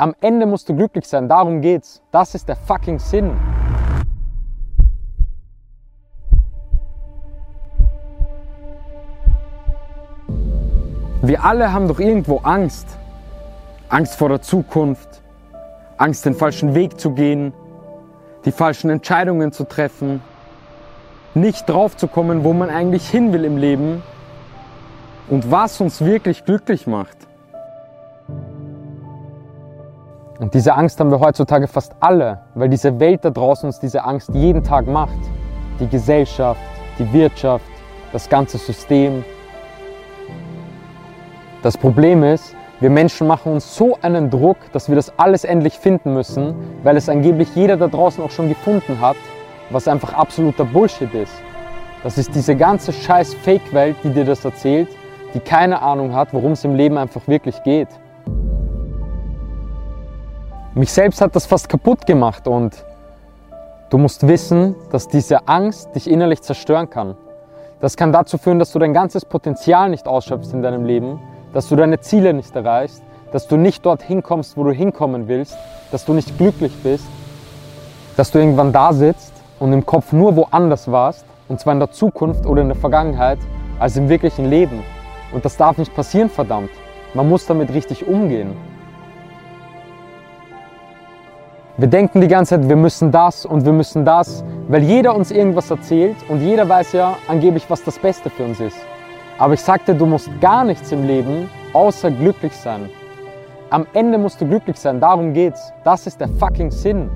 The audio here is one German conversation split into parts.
Am Ende musst du glücklich sein, darum geht's. Das ist der fucking Sinn. Wir alle haben doch irgendwo Angst. Angst vor der Zukunft, Angst den falschen Weg zu gehen, die falschen Entscheidungen zu treffen, nicht drauf zu kommen, wo man eigentlich hin will im Leben und was uns wirklich glücklich macht. Und diese Angst haben wir heutzutage fast alle, weil diese Welt da draußen uns diese Angst jeden Tag macht. Die Gesellschaft, die Wirtschaft, das ganze System. Das Problem ist, wir Menschen machen uns so einen Druck, dass wir das alles endlich finden müssen, weil es angeblich jeder da draußen auch schon gefunden hat, was einfach absoluter Bullshit ist. Das ist diese ganze scheiß Fake-Welt, die dir das erzählt, die keine Ahnung hat, worum es im Leben einfach wirklich geht. Mich selbst hat das fast kaputt gemacht und du musst wissen, dass diese Angst dich innerlich zerstören kann. Das kann dazu führen, dass du dein ganzes Potenzial nicht ausschöpfst in deinem Leben, dass du deine Ziele nicht erreichst, dass du nicht dorthin kommst, wo du hinkommen willst, dass du nicht glücklich bist, dass du irgendwann da sitzt und im Kopf nur woanders warst, und zwar in der Zukunft oder in der Vergangenheit, als im wirklichen Leben. Und das darf nicht passieren, verdammt. Man muss damit richtig umgehen. Wir denken die ganze Zeit, wir müssen das und wir müssen das, weil jeder uns irgendwas erzählt und jeder weiß ja angeblich, was das Beste für uns ist. Aber ich sagte, du musst gar nichts im Leben außer glücklich sein. Am Ende musst du glücklich sein, darum geht's. Das ist der fucking Sinn.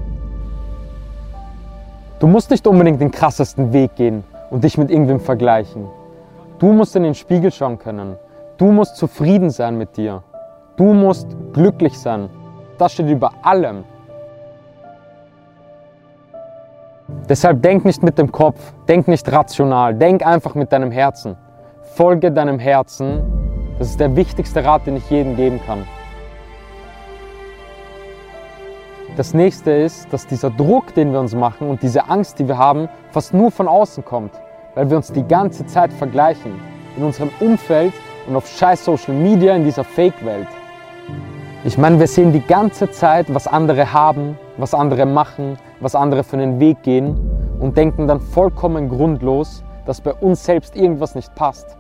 Du musst nicht unbedingt den krassesten Weg gehen und dich mit irgendwem vergleichen. Du musst in den Spiegel schauen können. Du musst zufrieden sein mit dir. Du musst glücklich sein. Das steht über allem. Deshalb denk nicht mit dem Kopf, denk nicht rational, denk einfach mit deinem Herzen. Folge deinem Herzen. Das ist der wichtigste Rat, den ich jedem geben kann. Das nächste ist, dass dieser Druck, den wir uns machen und diese Angst, die wir haben, fast nur von außen kommt, weil wir uns die ganze Zeit vergleichen. In unserem Umfeld und auf scheiß Social Media in dieser Fake-Welt. Ich meine, wir sehen die ganze Zeit, was andere haben, was andere machen, was andere für einen Weg gehen und denken dann vollkommen grundlos, dass bei uns selbst irgendwas nicht passt.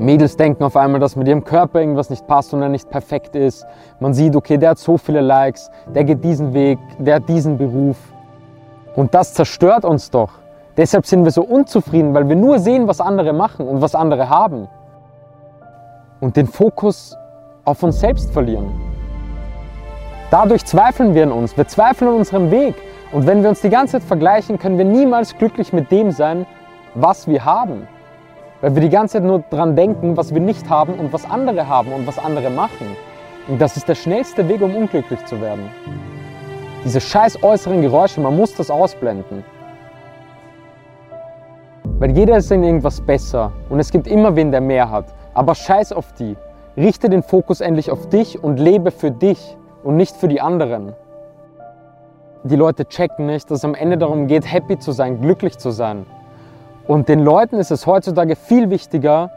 Mädels denken auf einmal, dass mit ihrem Körper irgendwas nicht passt und er nicht perfekt ist. Man sieht, okay, der hat so viele Likes, der geht diesen Weg, der hat diesen Beruf. Und das zerstört uns doch. Deshalb sind wir so unzufrieden, weil wir nur sehen, was andere machen und was andere haben. Und den Fokus auf uns selbst verlieren. Dadurch zweifeln wir an uns, wir zweifeln an unserem Weg. Und wenn wir uns die ganze Zeit vergleichen, können wir niemals glücklich mit dem sein, was wir haben. Weil wir die ganze Zeit nur dran denken, was wir nicht haben und was andere haben und was andere machen. Und das ist der schnellste Weg, um unglücklich zu werden. Diese scheiß äußeren Geräusche, man muss das ausblenden. Weil jeder ist in irgendwas besser und es gibt immer wen, der mehr hat. Aber scheiß auf die. Richte den Fokus endlich auf dich und lebe für dich und nicht für die anderen. Die Leute checken nicht, dass es am Ende darum geht, happy zu sein, glücklich zu sein. Und den Leuten ist es heutzutage viel wichtiger,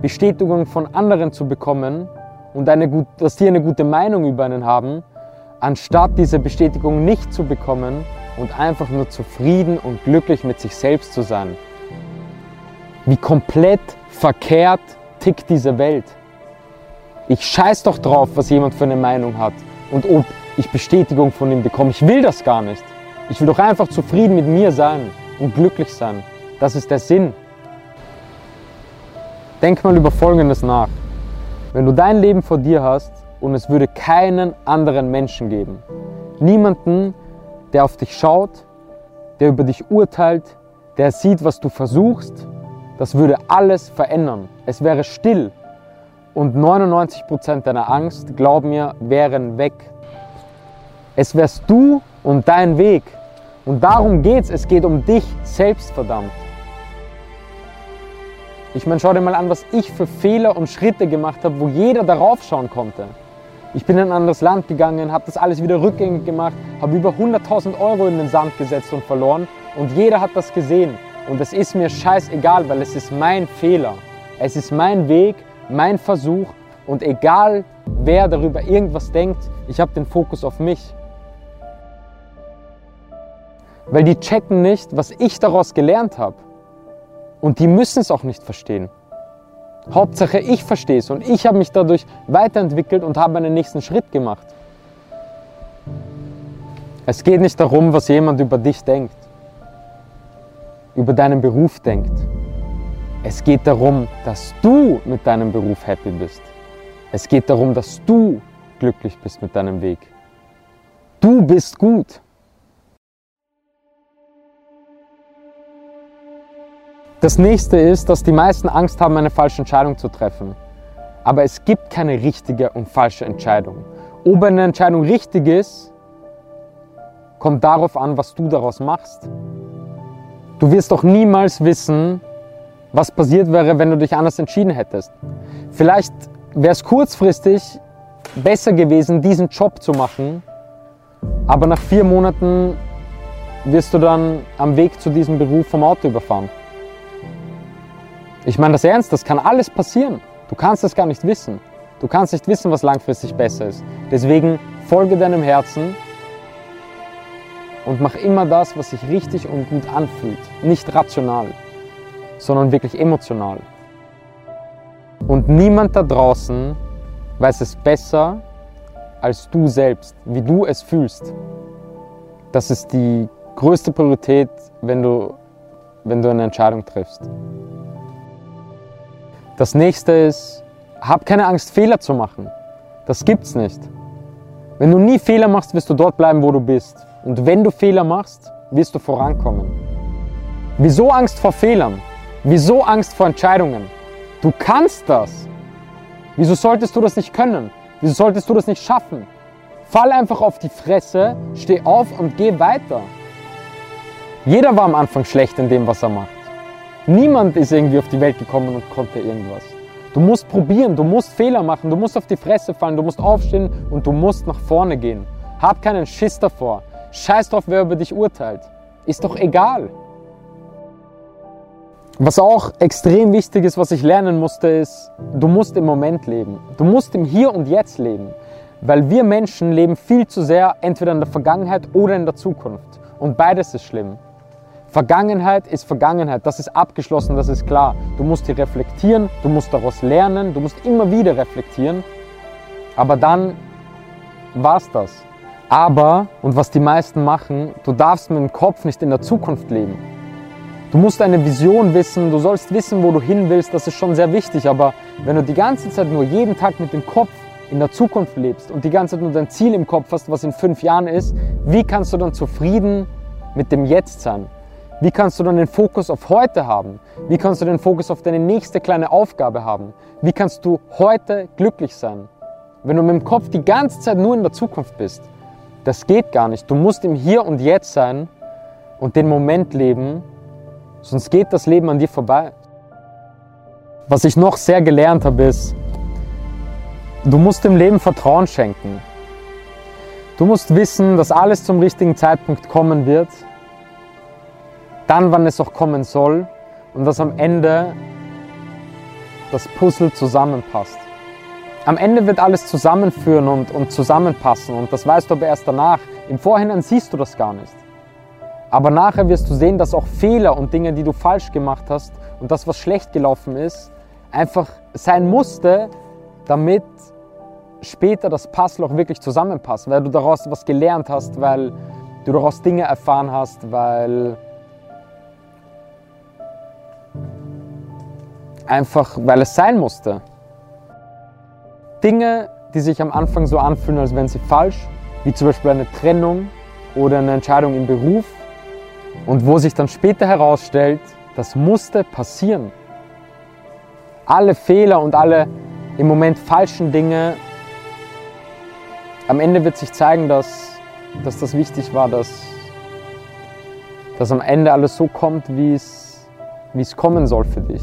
Bestätigung von anderen zu bekommen und eine, dass die eine gute Meinung über einen haben, anstatt diese Bestätigung nicht zu bekommen und einfach nur zufrieden und glücklich mit sich selbst zu sein. Wie komplett verkehrt tickt diese Welt. Ich scheiß doch drauf, was jemand für eine Meinung hat und ob ich Bestätigung von ihm bekomme. Ich will das gar nicht. Ich will doch einfach zufrieden mit mir sein und glücklich sein. Das ist der Sinn. Denk mal über Folgendes nach. Wenn du dein Leben vor dir hast und es würde keinen anderen Menschen geben, niemanden, der auf dich schaut, der über dich urteilt, der sieht, was du versuchst, das würde alles verändern. Es wäre still und 99% deiner Angst, glaub mir, wären weg. Es wärst du und dein Weg. Und darum geht's. Es geht um dich selbst, verdammt. Ich meine, schau dir mal an, was ich für Fehler und Schritte gemacht habe, wo jeder darauf schauen konnte. Ich bin in ein anderes Land gegangen, habe das alles wieder rückgängig gemacht, habe über 100.000 Euro in den Sand gesetzt und verloren und jeder hat das gesehen. Und es ist mir scheißegal, weil es ist mein Fehler. Es ist mein Weg mein Versuch und egal wer darüber irgendwas denkt. Ich habe den Fokus auf mich. Weil die checken nicht, was ich daraus gelernt habe. Und die müssen es auch nicht verstehen. Hauptsache, ich verstehe es und ich habe mich dadurch weiterentwickelt und habe einen nächsten Schritt gemacht. Es geht nicht darum, was jemand über dich denkt, über deinen Beruf denkt. Es geht darum, dass du mit deinem Beruf happy bist. Es geht darum, dass du glücklich bist mit deinem Weg. Du bist gut. Das nächste ist, dass die meisten Angst haben, eine falsche Entscheidung zu treffen. Aber es gibt keine richtige und falsche Entscheidung. Ob eine Entscheidung richtig ist, kommt darauf an, was du daraus machst. Du wirst doch niemals wissen, was passiert wäre, wenn du dich anders entschieden hättest. Vielleicht wäre es kurzfristig besser gewesen, diesen Job zu machen, aber nach vier Monaten wirst du dann am Weg zu diesem Beruf vom Auto überfahren. Ich meine das ernst, das kann alles passieren. Du kannst es gar nicht wissen. Du kannst nicht wissen, was langfristig besser ist. Deswegen folge deinem Herzen und mach immer das, was sich richtig und gut anfühlt. Nicht rational, sondern wirklich emotional. Und niemand da draußen weiß es besser als du selbst, wie du es fühlst. Das ist die größte Priorität, wenn du, wenn du eine Entscheidung triffst. Das nächste ist, hab keine Angst, Fehler zu machen. Das gibt's nicht. Wenn du nie Fehler machst, wirst du dort bleiben, wo du bist. Und wenn du Fehler machst, wirst du vorankommen. Wieso Angst vor Fehlern? Wieso Angst vor Entscheidungen? Du kannst das. Wieso solltest du das nicht können? Wieso solltest du das nicht schaffen? Fall einfach auf die Fresse, steh auf und geh weiter. Jeder war am Anfang schlecht in dem, was er macht. Niemand ist irgendwie auf die Welt gekommen und konnte irgendwas. Du musst probieren, du musst Fehler machen, du musst auf die Fresse fallen, du musst aufstehen und du musst nach vorne gehen. Hab keinen Schiss davor. Scheiß drauf, wer über dich urteilt. Ist doch egal. Was auch extrem wichtig ist, was ich lernen musste, ist, du musst im Moment leben. Du musst im Hier und Jetzt leben. Weil wir Menschen leben viel zu sehr entweder in der Vergangenheit oder in der Zukunft. Und beides ist schlimm. Vergangenheit ist Vergangenheit, das ist abgeschlossen, das ist klar. Du musst hier reflektieren, du musst daraus lernen, du musst immer wieder reflektieren. Aber dann war's das. Aber, und was die meisten machen, du darfst mit dem Kopf nicht in der Zukunft leben. Du musst eine Vision wissen, du sollst wissen, wo du hin willst, das ist schon sehr wichtig. Aber wenn du die ganze Zeit nur jeden Tag mit dem Kopf in der Zukunft lebst und die ganze Zeit nur dein Ziel im Kopf hast, was in fünf Jahren ist, wie kannst du dann zufrieden mit dem Jetzt sein? Wie kannst du dann den Fokus auf heute haben? Wie kannst du den Fokus auf deine nächste kleine Aufgabe haben? Wie kannst du heute glücklich sein? Wenn du mit dem Kopf die ganze Zeit nur in der Zukunft bist, das geht gar nicht. Du musst im Hier und Jetzt sein und den Moment leben, sonst geht das Leben an dir vorbei. Was ich noch sehr gelernt habe, ist, du musst dem Leben Vertrauen schenken. Du musst wissen, dass alles zum richtigen Zeitpunkt kommen wird dann, wann es auch kommen soll und dass am Ende das Puzzle zusammenpasst. Am Ende wird alles zusammenführen und, und zusammenpassen und das weißt du aber erst danach. Im Vorhinein siehst du das gar nicht. Aber nachher wirst du sehen, dass auch Fehler und Dinge, die du falsch gemacht hast und das, was schlecht gelaufen ist, einfach sein musste, damit später das auch wirklich zusammenpasst, weil du daraus was gelernt hast, weil du daraus Dinge erfahren hast, weil einfach weil es sein musste. Dinge, die sich am Anfang so anfühlen, als wären sie falsch, wie zum Beispiel eine Trennung oder eine Entscheidung im Beruf und wo sich dann später herausstellt, das musste passieren. Alle Fehler und alle im Moment falschen Dinge, am Ende wird sich zeigen, dass, dass das wichtig war, dass, dass am Ende alles so kommt, wie es, wie es kommen soll für dich.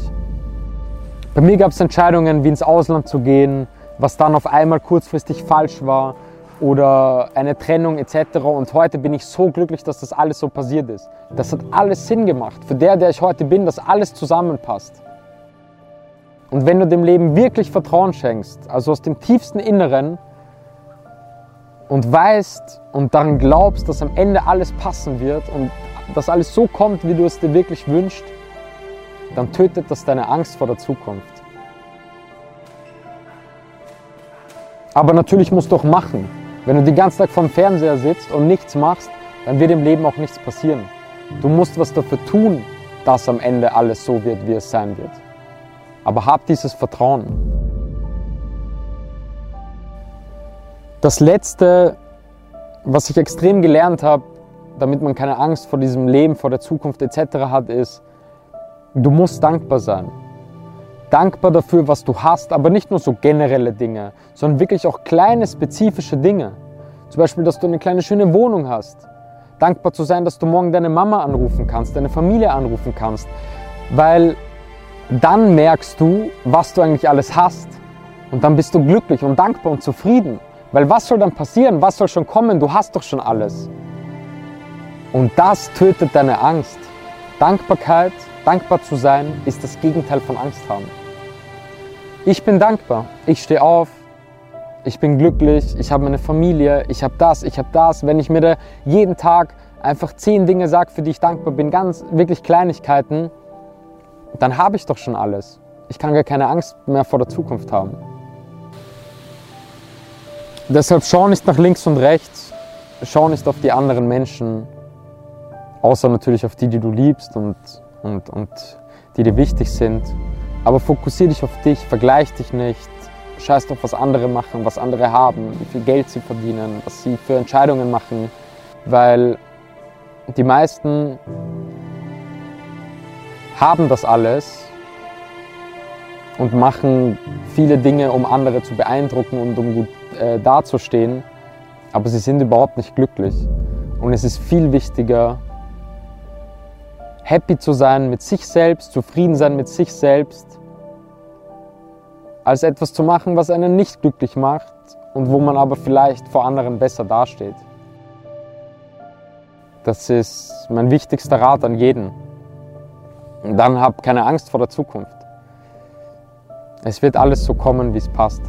Bei mir gab es Entscheidungen, wie ins Ausland zu gehen, was dann auf einmal kurzfristig falsch war oder eine Trennung etc. Und heute bin ich so glücklich, dass das alles so passiert ist. Das hat alles Sinn gemacht. Für der, der ich heute bin, dass alles zusammenpasst. Und wenn du dem Leben wirklich Vertrauen schenkst, also aus dem tiefsten Inneren, und weißt und daran glaubst, dass am Ende alles passen wird und dass alles so kommt, wie du es dir wirklich wünschst, dann tötet das deine Angst vor der Zukunft. Aber natürlich musst du auch machen. Wenn du den ganzen Tag vorm Fernseher sitzt und nichts machst, dann wird im Leben auch nichts passieren. Du musst was dafür tun, dass am Ende alles so wird, wie es sein wird. Aber hab dieses Vertrauen. Das Letzte, was ich extrem gelernt habe, damit man keine Angst vor diesem Leben, vor der Zukunft etc. hat, ist, du musst dankbar sein. Dankbar dafür, was du hast, aber nicht nur so generelle Dinge, sondern wirklich auch kleine, spezifische Dinge. Zum Beispiel, dass du eine kleine schöne Wohnung hast. Dankbar zu sein, dass du morgen deine Mama anrufen kannst, deine Familie anrufen kannst. Weil dann merkst du, was du eigentlich alles hast. Und dann bist du glücklich und dankbar und zufrieden. Weil was soll dann passieren? Was soll schon kommen? Du hast doch schon alles. Und das tötet deine Angst. Dankbarkeit, dankbar zu sein, ist das Gegenteil von Angst haben. Ich bin dankbar. Ich stehe auf. Ich bin glücklich. Ich habe meine Familie. Ich habe das. Ich habe das. Wenn ich mir da jeden Tag einfach zehn Dinge sage, für die ich dankbar bin, ganz wirklich Kleinigkeiten, dann habe ich doch schon alles. Ich kann gar keine Angst mehr vor der Zukunft haben. Deshalb schau nicht nach links und rechts, schau nicht auf die anderen Menschen, außer natürlich auf die, die du liebst und, und, und die dir wichtig sind. Aber fokussiere dich auf dich, vergleich dich nicht, scheiß auf was andere machen, was andere haben, wie viel Geld sie verdienen, was sie für Entscheidungen machen, weil die meisten haben das alles und machen viele Dinge, um andere zu beeindrucken und um gut äh, dazustehen, aber sie sind überhaupt nicht glücklich. Und es ist viel wichtiger, happy zu sein mit sich selbst, zufrieden sein mit sich selbst, als etwas zu machen, was einen nicht glücklich macht und wo man aber vielleicht vor anderen besser dasteht. Das ist mein wichtigster Rat an jeden. Und dann hab keine Angst vor der Zukunft. Es wird alles so kommen, wie es passt.